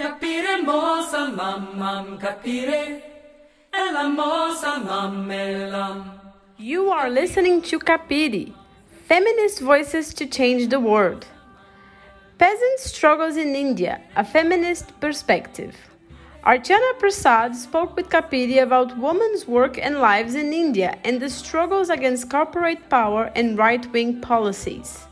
Capire mosa capire mosa You are listening to Capire, Feminist Voices to Change the World. Peasant Struggles in India, a Feminist Perspective. Archana Prasad spoke with Capire about women's work and lives in India and the struggles against corporate power and right wing policies.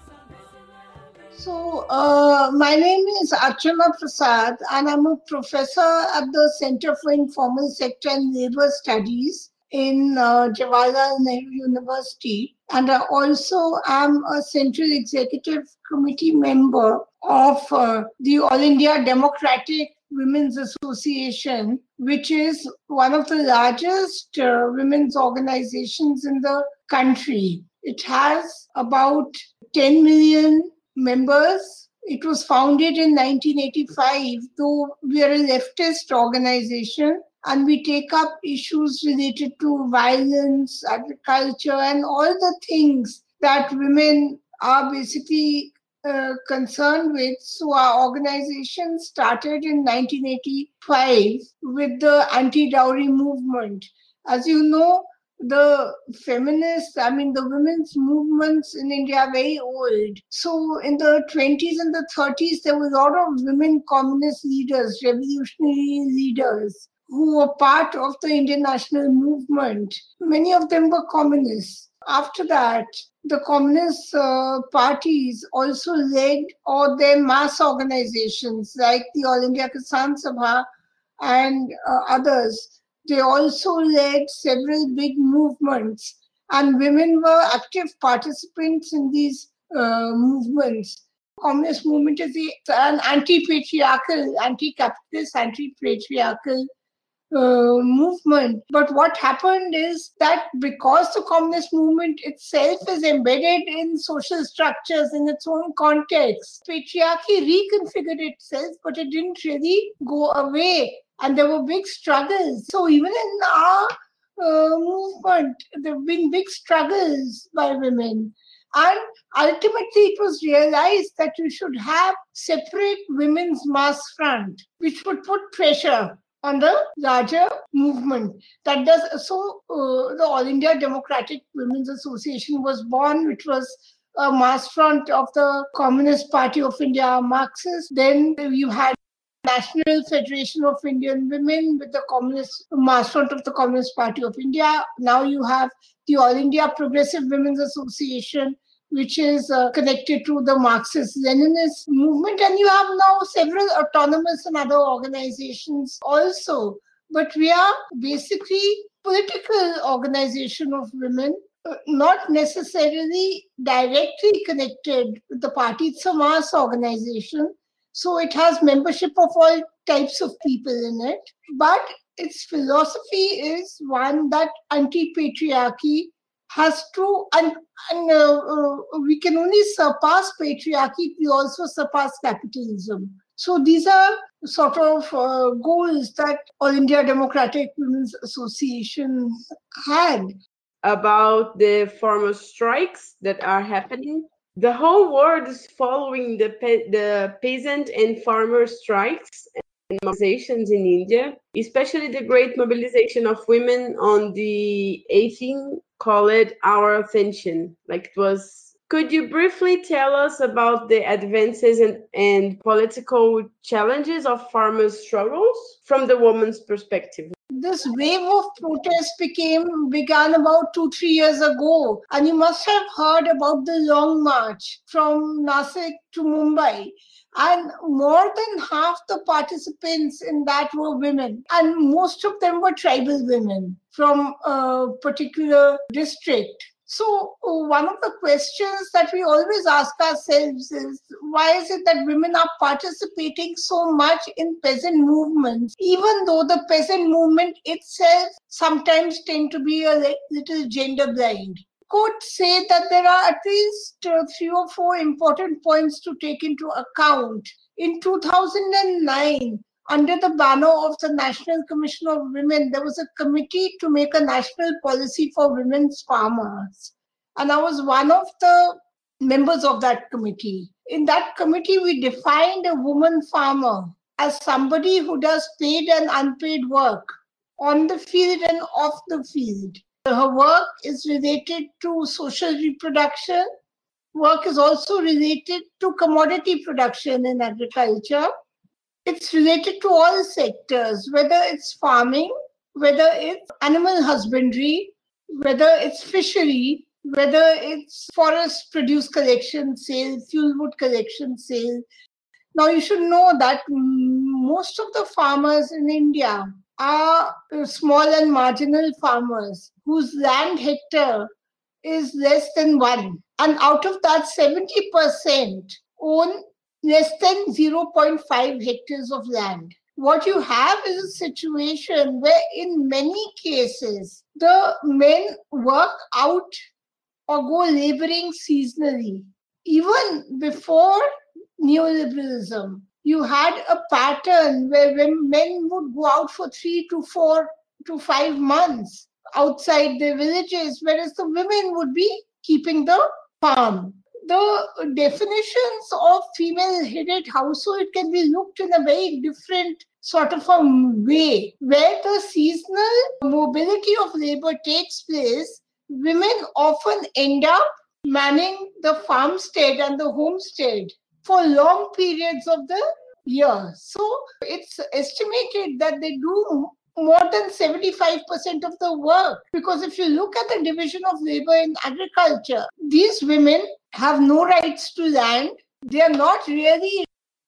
So, uh, my name is Archana Prasad, and I'm a professor at the Center for Informal Sector and Labor Studies in uh, Jawaharlal Nehru University. And I also am a Central Executive Committee member of uh, the All India Democratic Women's Association, which is one of the largest uh, women's organizations in the country. It has about 10 million members. It was founded in 1985, though we are a leftist organization and we take up issues related to violence, agriculture, and all the things that women are basically uh, concerned with. So, our organization started in 1985 with the anti dowry movement. As you know, the feminists, I mean, the women's movements in India are very old. So, in the 20s and the 30s, there were a lot of women communist leaders, revolutionary leaders who were part of the Indian national movement. Many of them were communists. After that, the communist uh, parties also led or their mass organizations like the All India Kisan Sabha and uh, others. They also led several big movements, and women were active participants in these uh, movements. Communist movement is an anti-patriarchal, anti-capitalist, anti-patriarchal uh, movement. But what happened is that because the communist movement itself is embedded in social structures in its own context, patriarchy reconfigured itself, but it didn't really go away. And there were big struggles. So even in our uh, movement, there have been big struggles by women. And ultimately, it was realized that you should have separate women's mass front, which would put pressure on the larger movement. That does so. Uh, the All India Democratic Women's Association was born, which was a mass front of the Communist Party of India, Marxist. Then you had National Federation of Indian Women with the Communist mass front of the Communist Party of India. Now you have the All India Progressive Women's Association, which is uh, connected to the Marxist Leninist movement. And you have now several autonomous and other organizations also. But we are basically political organization of women, uh, not necessarily directly connected with the party. It's a mass organization. So it has membership of all types of people in it. But its philosophy is one that anti patriarchy has to, and, and uh, uh, we can only surpass patriarchy if we also surpass capitalism. So these are sort of uh, goals that All India Democratic Women's Association had. About the farmer strikes that are happening. The whole world is following the, pe- the peasant and farmer strikes and mobilizations in India, especially the great mobilization of women on the 18th, call it our attention. Like it was could you briefly tell us about the advances and, and political challenges of farmers struggles from the woman's perspective this wave of protest became began about two three years ago. And you must have heard about the long march from nasik to mumbai. And more than half the participants in that were women. And most of them were tribal women from a particular district so one of the questions that we always ask ourselves is why is it that women are participating so much in peasant movements even though the peasant movement itself sometimes tend to be a little gender blind could say that there are at least uh, three or four important points to take into account. In 2009, under the banner of the National Commission of Women, there was a committee to make a national policy for women's farmers. And I was one of the members of that committee. In that committee, we defined a woman farmer as somebody who does paid and unpaid work on the field and off the field. Her work is related to social reproduction. Work is also related to commodity production in agriculture. It's related to all sectors, whether it's farming, whether it's animal husbandry, whether it's fishery, whether it's forest produce collection sale, fuel wood collection sale. Now, you should know that most of the farmers in India are small and marginal farmers whose land hectare is less than one. And out of that, 70% own less than 0.5 hectares of land. What you have is a situation where, in many cases, the men work out or go laboring seasonally. Even before neoliberalism, you had a pattern where when men would go out for three to four to five months outside their villages, whereas the women would be keeping the farm. The definitions of female headed household can be looked in a very different sort of a way, where the seasonal mobility of labor takes place. Women often end up manning the farmstead and the homestead for long periods of the year. So it's estimated that they do more than 75% of the work. Because if you look at the division of labor in agriculture, these women have no rights to land. They are not really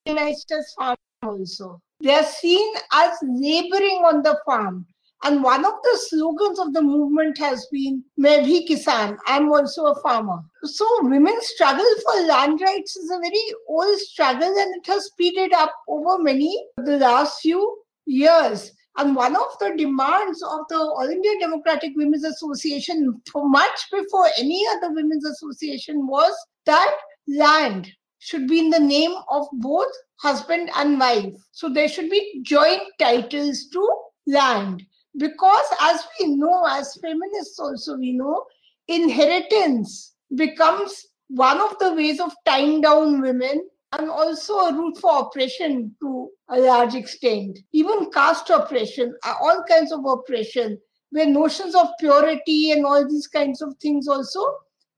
recognized as farmers also. They are seen as laboring on the farm. And one of the slogans of the movement has been, Main kisan, I'm also a farmer. So women's struggle for land rights is a very old struggle and it has speeded up over many the last few years. And one of the demands of the All India Democratic Women's Association, much before any other women's association, was that land should be in the name of both husband and wife. So there should be joint titles to land because as we know as feminists also we know inheritance becomes one of the ways of tying down women and also a route for oppression to a large extent. Even caste oppression uh, all kinds of oppression where notions of purity and all these kinds of things also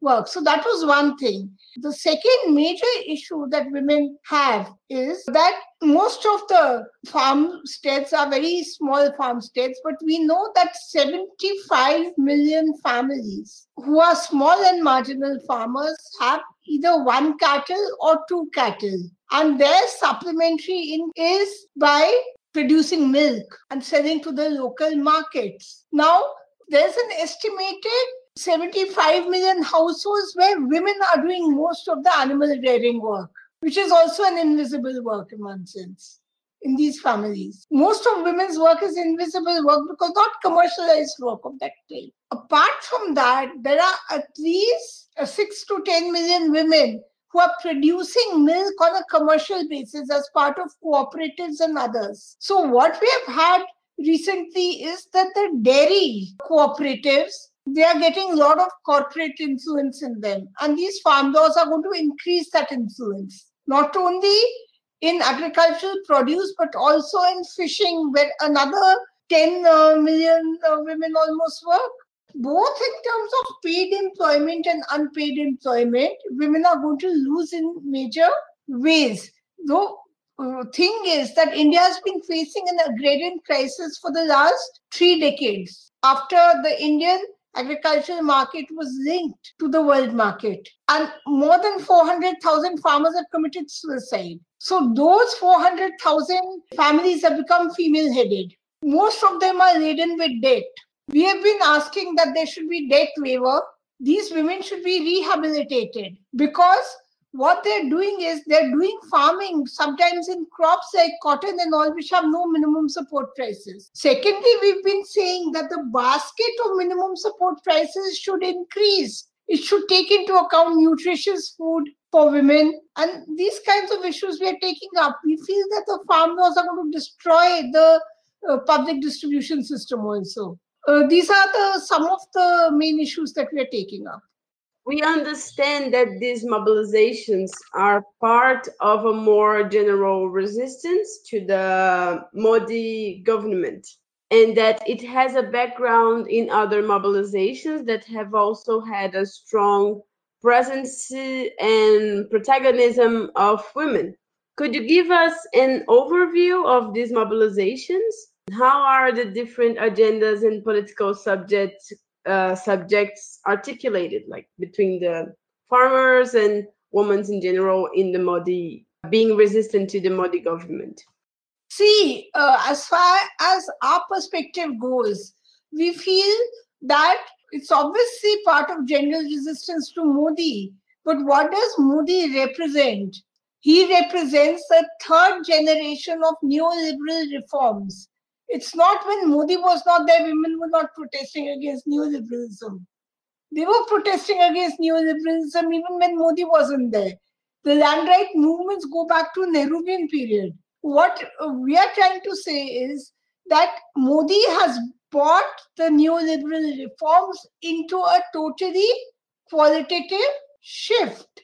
work. So that was one thing. The second major issue that women have is that most of the farmsteads are very small farmsteads, but we know that 75 million families who are small and marginal farmers have either one cattle or two cattle. And their supplementary income is by producing milk and selling to the local markets. Now, there's an estimated 75 million households where women are doing most of the animal rearing work, which is also an invisible work in one sense in these families. Most of women's work is invisible work because not commercialized work of that type. Apart from that, there are at least uh, 6 to 10 million women who are producing milk on a commercial basis as part of cooperatives and others. So, what we have had recently is that the dairy cooperatives they are getting a lot of corporate influence in them. And these farm laws are going to increase that influence, not only in agricultural produce, but also in fishing, where another 10 uh, million uh, women almost work. Both in terms of paid employment and unpaid employment, women are going to lose in major ways. Though uh, thing is that India has been facing an agrarian crisis for the last three decades. After the Indian agricultural market was linked to the world market. And more than 400,000 farmers have committed suicide. So those 400,000 families have become female headed. Most of them are laden with debt. We have been asking that there should be debt waiver. These women should be rehabilitated because what they're doing is they're doing farming sometimes in crops like cotton and all which have no minimum support prices. Secondly we've been saying that the basket of minimum support prices should increase. It should take into account nutritious food for women. And these kinds of issues we are taking up. We feel that the farm laws are going to destroy the uh, public distribution system also. Uh, these are the some of the main issues that we are taking up we understand that these mobilizations are part of a more general resistance to the Modi government and that it has a background in other mobilizations that have also had a strong presence and protagonism of women. Could you give us an overview of these mobilizations? How are the different agendas and political subjects uh, subjects articulated, like between the farmers and women in general in the Modi being resistant to the Modi government? See, uh, as far as our perspective goes, we feel that it's obviously part of general resistance to Modi. But what does Modi represent? He represents the third generation of neoliberal reforms. It's not when Modi was not there, women were not protesting against neoliberalism. They were protesting against neoliberalism even when Modi wasn't there. The land right movements go back to Nehruvian period what we are trying to say is that Modi has brought the neoliberal reforms into a totally qualitative shift.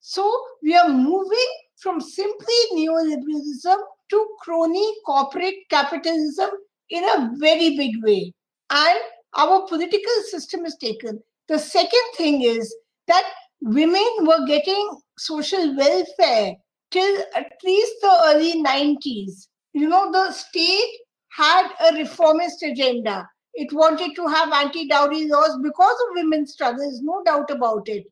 So we are moving from simply neoliberalism to crony corporate capitalism in a very big way. And our political system is taken. The second thing is that women were getting social welfare till at least the early 90s. You know, the state had a reformist agenda. It wanted to have anti dowry laws because of women's struggles, no doubt about it.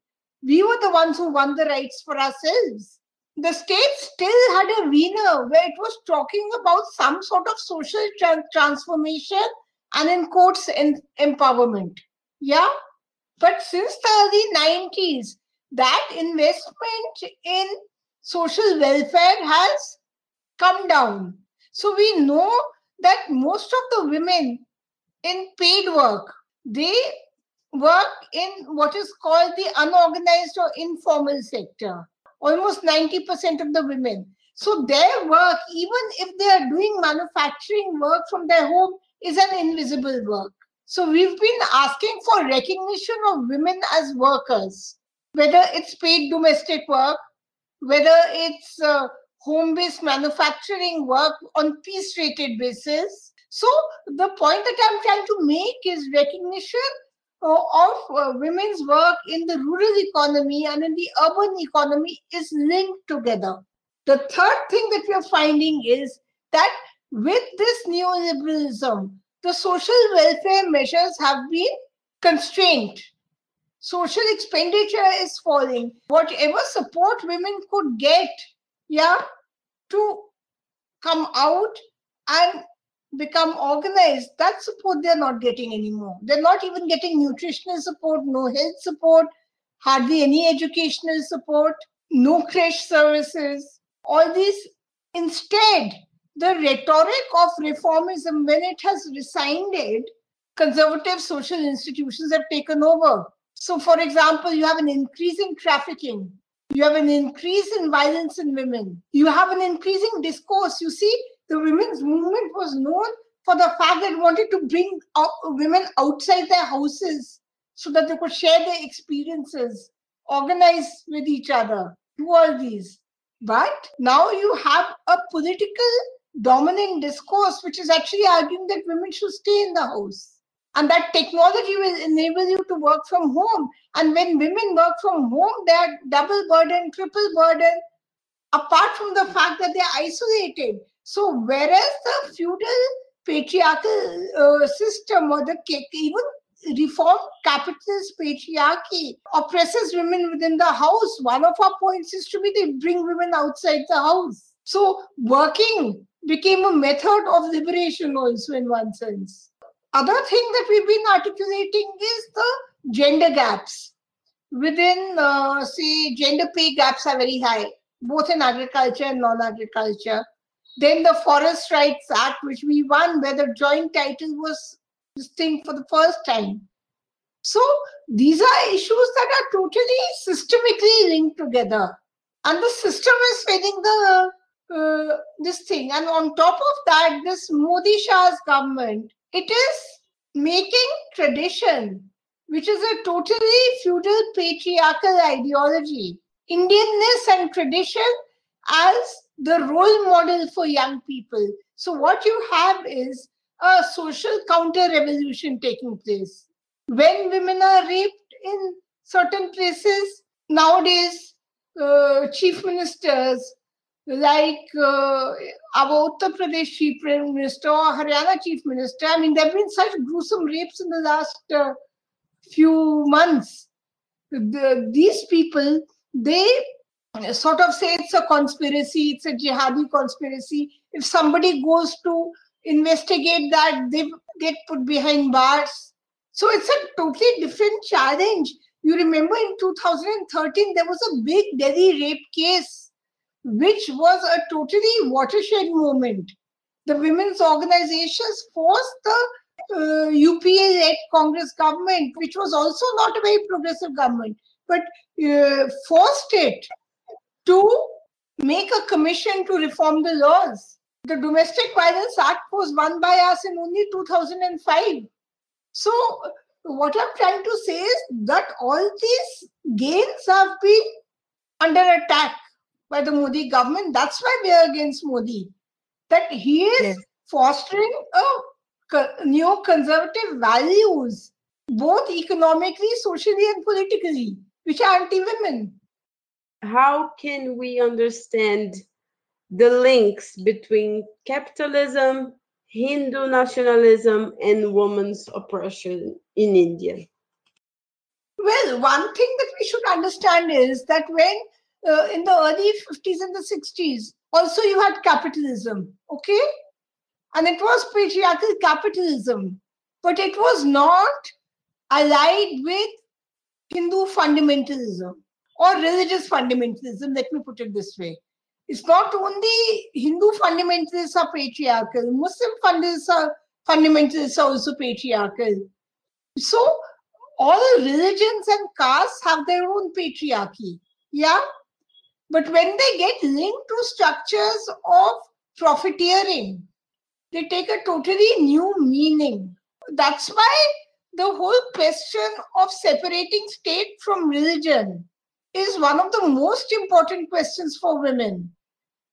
We were the ones who won the rights for ourselves. The state still had a Wiener where it was talking about some sort of social tra- transformation and, in quotes, in empowerment. Yeah? But since the early 90s, that investment in social welfare has come down. So we know that most of the women in paid work, they work in what is called the unorganized or informal sector. Almost 90% of the women. So their work, even if they are doing manufacturing work from their home, is an invisible work. So we've been asking for recognition of women as workers, whether it's paid domestic work whether it's uh, home-based manufacturing work on piece-rated basis. So the point that I'm trying to make is recognition of uh, women's work in the rural economy and in the urban economy is linked together. The third thing that we are finding is that with this neoliberalism, the social welfare measures have been constrained social expenditure is falling. Whatever support women could get, yeah, to come out and become organized, that support they're not getting anymore. They're not even getting nutritional support, no health support, hardly any educational support, no creche services. All these, instead, the rhetoric of reformism, when it has resigned, it, conservative social institutions have taken over. So, for example, you have an increase in trafficking, you have an increase in violence in women, you have an increasing discourse. You see, the women's movement was known for the fact that it wanted to bring out women outside their houses so that they could share their experiences, organize with each other, do all these. But now you have a political dominant discourse which is actually arguing that women should stay in the house and that technology will enable you to work from home and when women work from home they are double burden triple burden apart from the fact that they're isolated so whereas the feudal patriarchal uh, system or the even reformed capitalist patriarchy oppresses women within the house one of our points is to be they bring women outside the house so working became a method of liberation also in one sense other thing that we've been articulating is the gender gaps. Within, uh, say, gender pay gaps are very high, both in agriculture and non agriculture. Then the Forest Rights Act, which we won, where the joint title was thing for the first time. So these are issues that are totally systemically linked together. And the system is failing the uh, this thing. And on top of that, this Modi Shah's government it is making tradition, which is a totally feudal patriarchal ideology. Indianness and tradition as the role model for young people. So, what you have is a social counter revolution taking place. When women are raped in certain places, nowadays, uh, chief ministers like uh, our Uttar Pradesh chief minister or Haryana chief minister, I mean, there have been such gruesome rapes in the last uh, few months. The, these people, they sort of say it's a conspiracy, it's a jihadi conspiracy. If somebody goes to investigate that, they get put behind bars. So it's a totally different challenge. You remember in 2013, there was a big Delhi rape case, which was a totally watershed moment. The women's organizations forced the uh, UPA led Congress government, which was also not a very progressive government, but uh, forced it to make a commission to reform the laws. The Domestic Violence Act was won by us in only 2005. So, what I'm trying to say is that all these gains have been under attack by the Modi government. That's why we are against Modi. That he is yes. fostering a neo-conservative values, both economically, socially, and politically, which are anti-women how can we understand the links between capitalism, Hindu nationalism, and women's oppression in India? Well, one thing that we should understand is that when uh, in the early 50s and the 60s, also you had capitalism, okay? And it was patriarchal capitalism, but it was not allied with Hindu fundamentalism or religious fundamentalism, let me put it this way. It's not only Hindu fundamentalists are patriarchal, Muslim fundamentalists are, fundamentalists are also patriarchal. So all religions and castes have their own patriarchy. Yeah? But when they get linked to structures of profiteering, they take a totally new meaning. That's why the whole question of separating state from religion is one of the most important questions for women.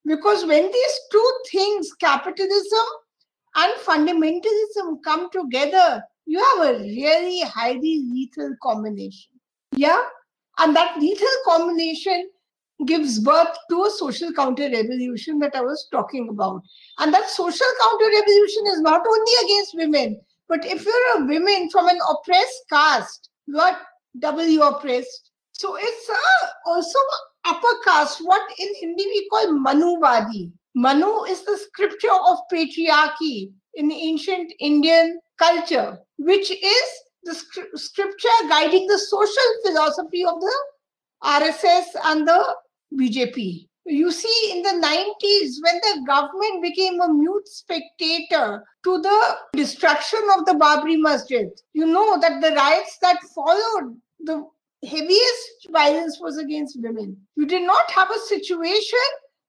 Because when these two things, capitalism and fundamentalism, come together, you have a really highly lethal combination. Yeah? And that lethal combination gives birth to a social counter revolution that I was talking about. And that social counter revolution is not only against women, but if you're a woman from an oppressed caste, you are doubly oppressed so it's also upper caste, what in Hindi we call Manuvadi. Manu is the scripture of patriarchy in ancient Indian culture, which is the scripture guiding the social philosophy of the RSS and the BJP. You see, in the 90s, when the government became a mute spectator to the destruction of the Babri Masjid, you know that the riots that followed the heaviest violence was against women. You did not have a situation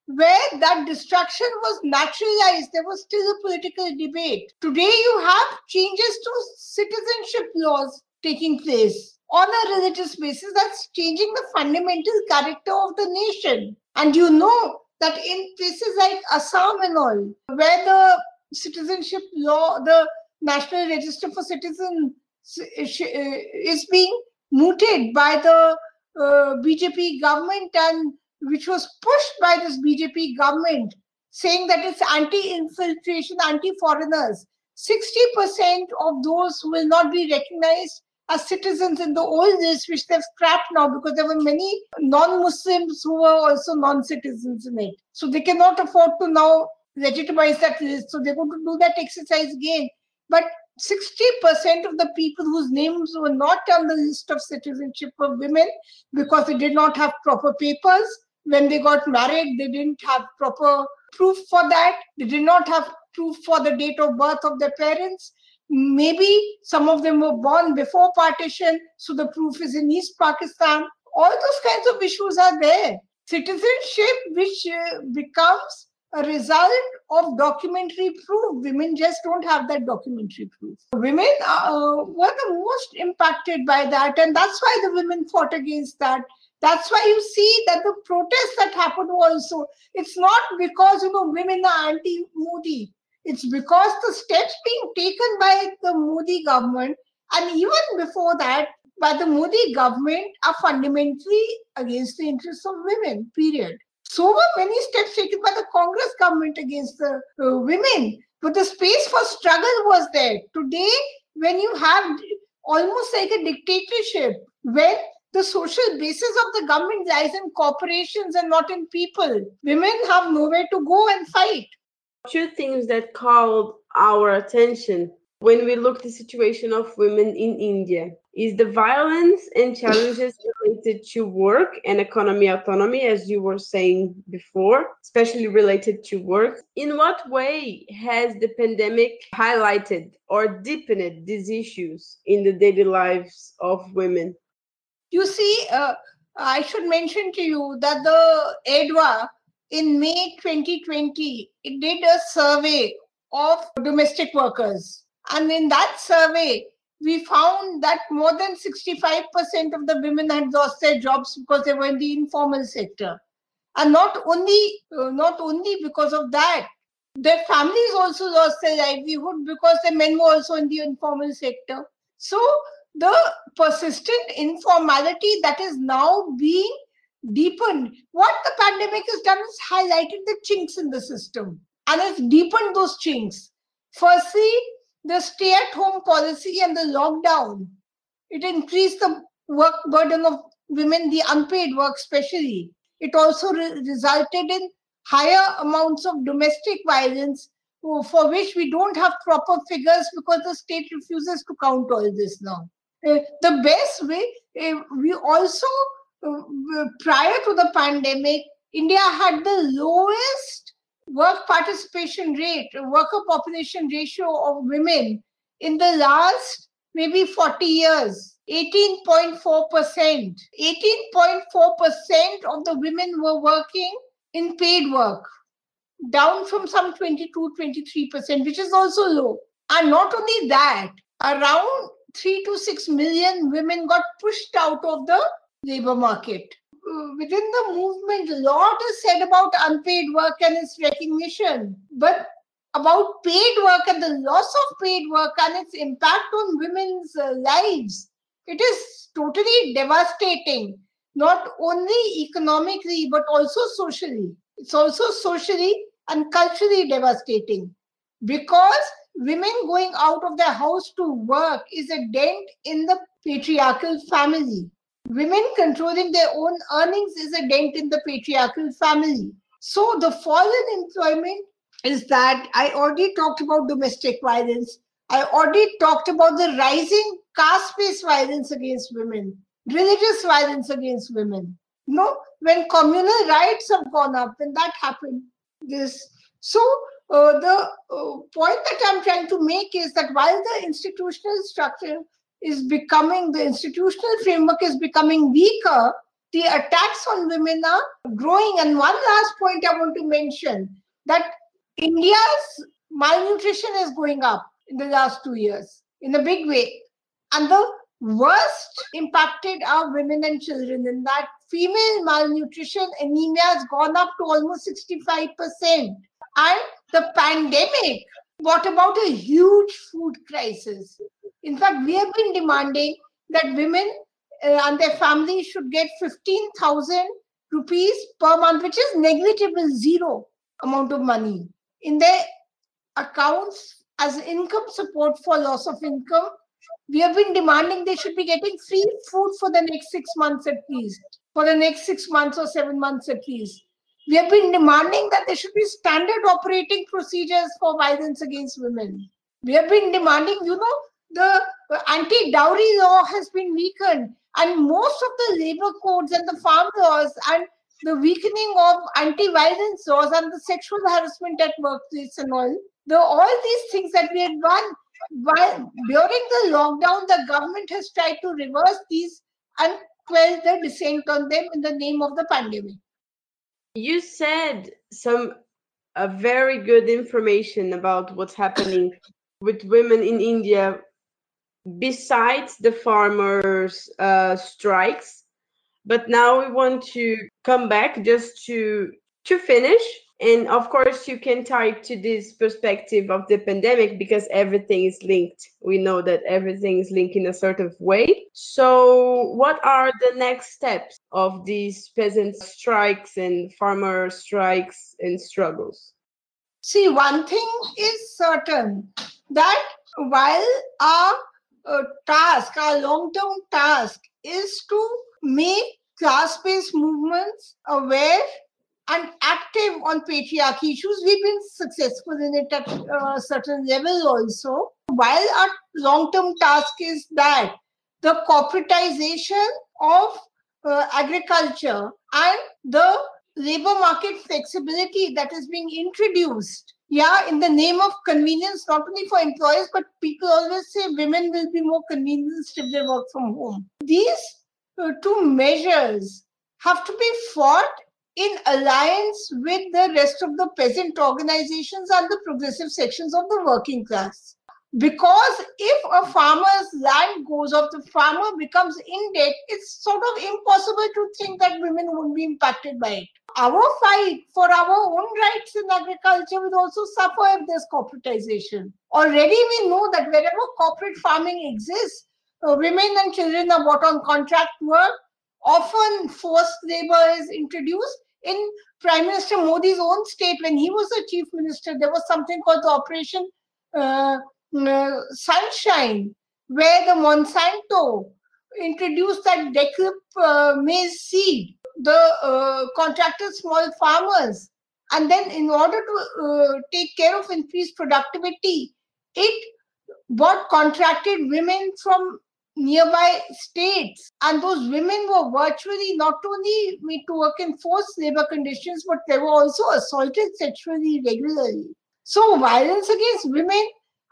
where that destruction was naturalized. There was still a political debate. Today, you have changes to citizenship laws taking place on a religious basis that's changing the fundamental character of the nation. And you know that in places like Assam and all, where the citizenship law, the National Register for Citizens uh, uh, is being mooted by the uh, BJP government and which was pushed by this BJP government, saying that it's anti-infiltration, anti-foreigners. 60% of those will not be recognized as citizens in the old list, which they've scrapped now because there were many non-Muslims who were also non-citizens in it. So they cannot afford to now legitimize that list. So they're going to do that exercise again. But 60% of the people whose names were not on the list of citizenship of women because they did not have proper papers. When they got married, they didn't have proper proof for that. They did not have proof for the date of birth of their parents. Maybe some of them were born before partition, so the proof is in East Pakistan. All those kinds of issues are there. Citizenship, which uh, becomes a result of documentary proof. Women just don't have that documentary proof. Women uh, were the most impacted by that, and that's why the women fought against that. That's why you see that the protests that happened also, it's not because you know women are anti-Modi. It's because the steps being taken by the Modi government, and even before that, by the Modi government, are fundamentally against the interests of women. Period. So were many steps taken by the Congress government against the uh, women, but the space for struggle was there. Today, when you have almost like a dictatorship, when the social basis of the government lies in corporations and not in people, women have nowhere to go and fight. Two things that called our attention when we look the situation of women in India is the violence and challenges related to work and economy autonomy as you were saying before especially related to work in what way has the pandemic highlighted or deepened these issues in the daily lives of women? You see uh, i should mention to you that the AIDWA in may 2020 it did a survey of domestic workers and in that survey, we found that more than 65% of the women had lost their jobs because they were in the informal sector. And not only, uh, not only because of that, their families also lost their livelihood because the men were also in the informal sector. So the persistent informality that is now being deepened, what the pandemic has done is highlighted the chinks in the system and it's deepened those chinks. Firstly, the stay at home policy and the lockdown, it increased the work burden of women, the unpaid work especially. It also re- resulted in higher amounts of domestic violence for which we don't have proper figures because the state refuses to count all this now. Uh, the best way, uh, we also, uh, prior to the pandemic, India had the lowest work participation rate, worker population ratio of women in the last maybe 40 years 18.4%. 18.4% of the women were working in paid work, down from some 22 23%, which is also low. And not only that, around 3 to 6 million women got pushed out of the labor market within the movement, a lot is said about unpaid work and its recognition, but about paid work and the loss of paid work and its impact on women's uh, lives, it is totally devastating, not only economically, but also socially. It's also socially and culturally devastating. Because women going out of their house to work is a dent in the patriarchal family Women controlling their own earnings is a dent in the patriarchal family. So the fall in employment is that I already talked about domestic violence. I already talked about the rising caste-based violence against women, religious violence against women. You know, when communal rights have gone up, when that happened, this. So uh, the uh, point that I'm trying to make is that while the institutional structure is becoming, the institutional framework is becoming weaker, the attacks on women are growing. And one last point I want to mention that India's malnutrition is going up in the last two years in a big way. And the worst impacted are women and children in that female malnutrition anemia has gone up to almost 65%. And the pandemic brought about a huge food crisis. In fact, we have been demanding that women uh, and their families should get 15,000 rupees per month, which is negligible, zero amount of money in their accounts as income support for loss of income. We have been demanding they should be getting free food for the next six months at least, for the next six months or seven months at least. We have been demanding that there should be standard operating procedures for violence against women. We have been demanding, you know, the anti-dowry law has been weakened and most of the labor codes and the farm laws and the weakening of anti-violence laws and the sexual harassment at workplace and all the all these things that we had done while during the lockdown the government has tried to reverse these and quell the dissent on them in the name of the pandemic. You said some very good information about what's happening with women in India besides the farmers' uh, strikes. But now we want to come back just to to finish. And of course you can tie to this perspective of the pandemic because everything is linked. We know that everything is linked in a certain way. So what are the next steps of these peasant strikes and farmer strikes and struggles? See one thing is certain that while our uh, task our long-term task is to make class-based movements aware and active on patriarchy issues. We've been successful in it at a uh, certain level also. While our long term task is that the corporatization of uh, agriculture and the labor market flexibility that is being introduced yeah in the name of convenience not only for employers but people always say women will be more convenienced if they work from home these uh, two measures have to be fought in alliance with the rest of the peasant organizations and the progressive sections of the working class. Because if a farmer's land goes off, the farmer becomes in debt, it's sort of impossible to think that women won't be impacted by it. Our fight for our own rights in agriculture will also suffer if there's corporatization. Already we know that wherever corporate farming exists, uh, women and children are bought on contract work, often forced labor is introduced. In Prime Minister Modi's own state, when he was the chief minister, there was something called the Operation uh, Sunshine, where the Monsanto introduced that Decryp uh, maize seed. The uh, contractors, small farmers, and then in order to uh, take care of increased productivity, it bought contracted women from nearby states. And those women were virtually not only made to work in forced labor conditions, but they were also assaulted sexually regularly. So, violence against women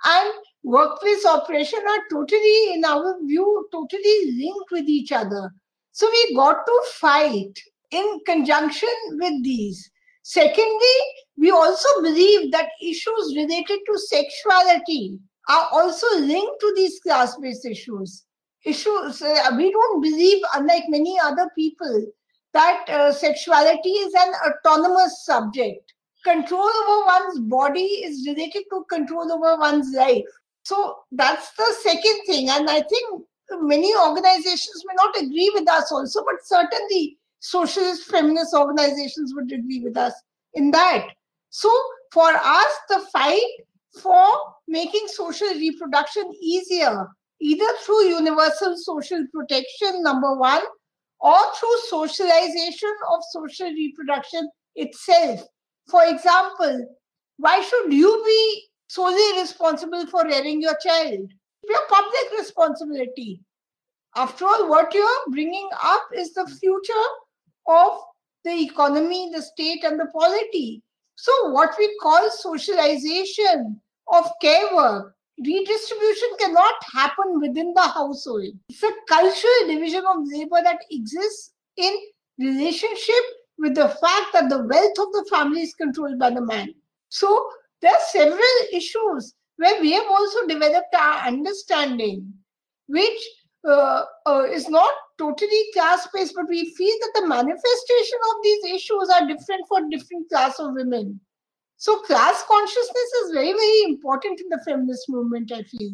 and workplace oppression are totally, in our view, totally linked with each other. So, we got to fight in conjunction with these. Secondly, we also believe that issues related to sexuality are also linked to these class based issues issues. Uh, we don't believe, unlike many other people, that uh, sexuality is an autonomous subject. Control over one's body is related to control over one's life. So that's the second thing. And I think many organizations may not agree with us also, but certainly socialist feminist organizations would agree with us in that. So for us, the fight for making social reproduction easier either through universal social protection, number one, or through socialization of social reproduction itself. For example, why should you be solely responsible for rearing your child? It's your public responsibility. After all, what you're bringing up is the future of the economy, the state, and the polity. So, what we call socialization of care work redistribution cannot happen within the household. It's a cultural division of labor that exists in relationship with the fact that the wealth of the family is controlled by the man. So there are several issues where we have also developed our understanding, which uh, uh, is not totally class based, but we feel that the manifestation of these issues are different for different class of women. So class consciousness is very, very important in the feminist movement, I feel.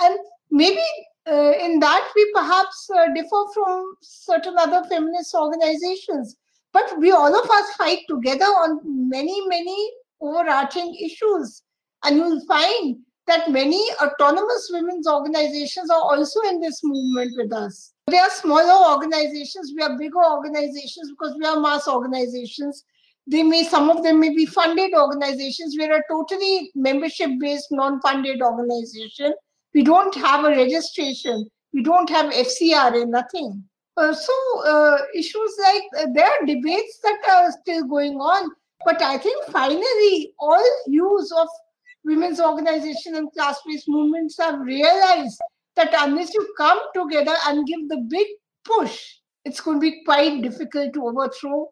And maybe uh, in that we perhaps uh, differ from certain other feminist organizations. But we all of us fight together on many, many overarching issues. And you'll find that many autonomous women's organizations are also in this movement with us. They are smaller organizations, we are bigger organizations because we are mass organizations. They may some of them may be funded organizations. We're a totally membership based non-funded organization. We don't have a registration. We don't have fcra nothing so uh, issues like uh, there are debates that are still going on but i think finally all use of women's organization and class-based movements have realized that unless you come together and give the big push it's going to be quite difficult to overthrow.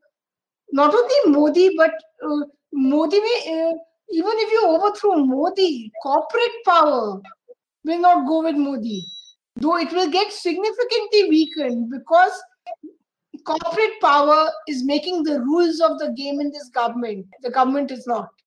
Not only Modi, but uh, Modi, uh, even if you overthrow Modi, corporate power will not go with Modi, though it will get significantly weakened because corporate power is making the rules of the game in this government. The government is not.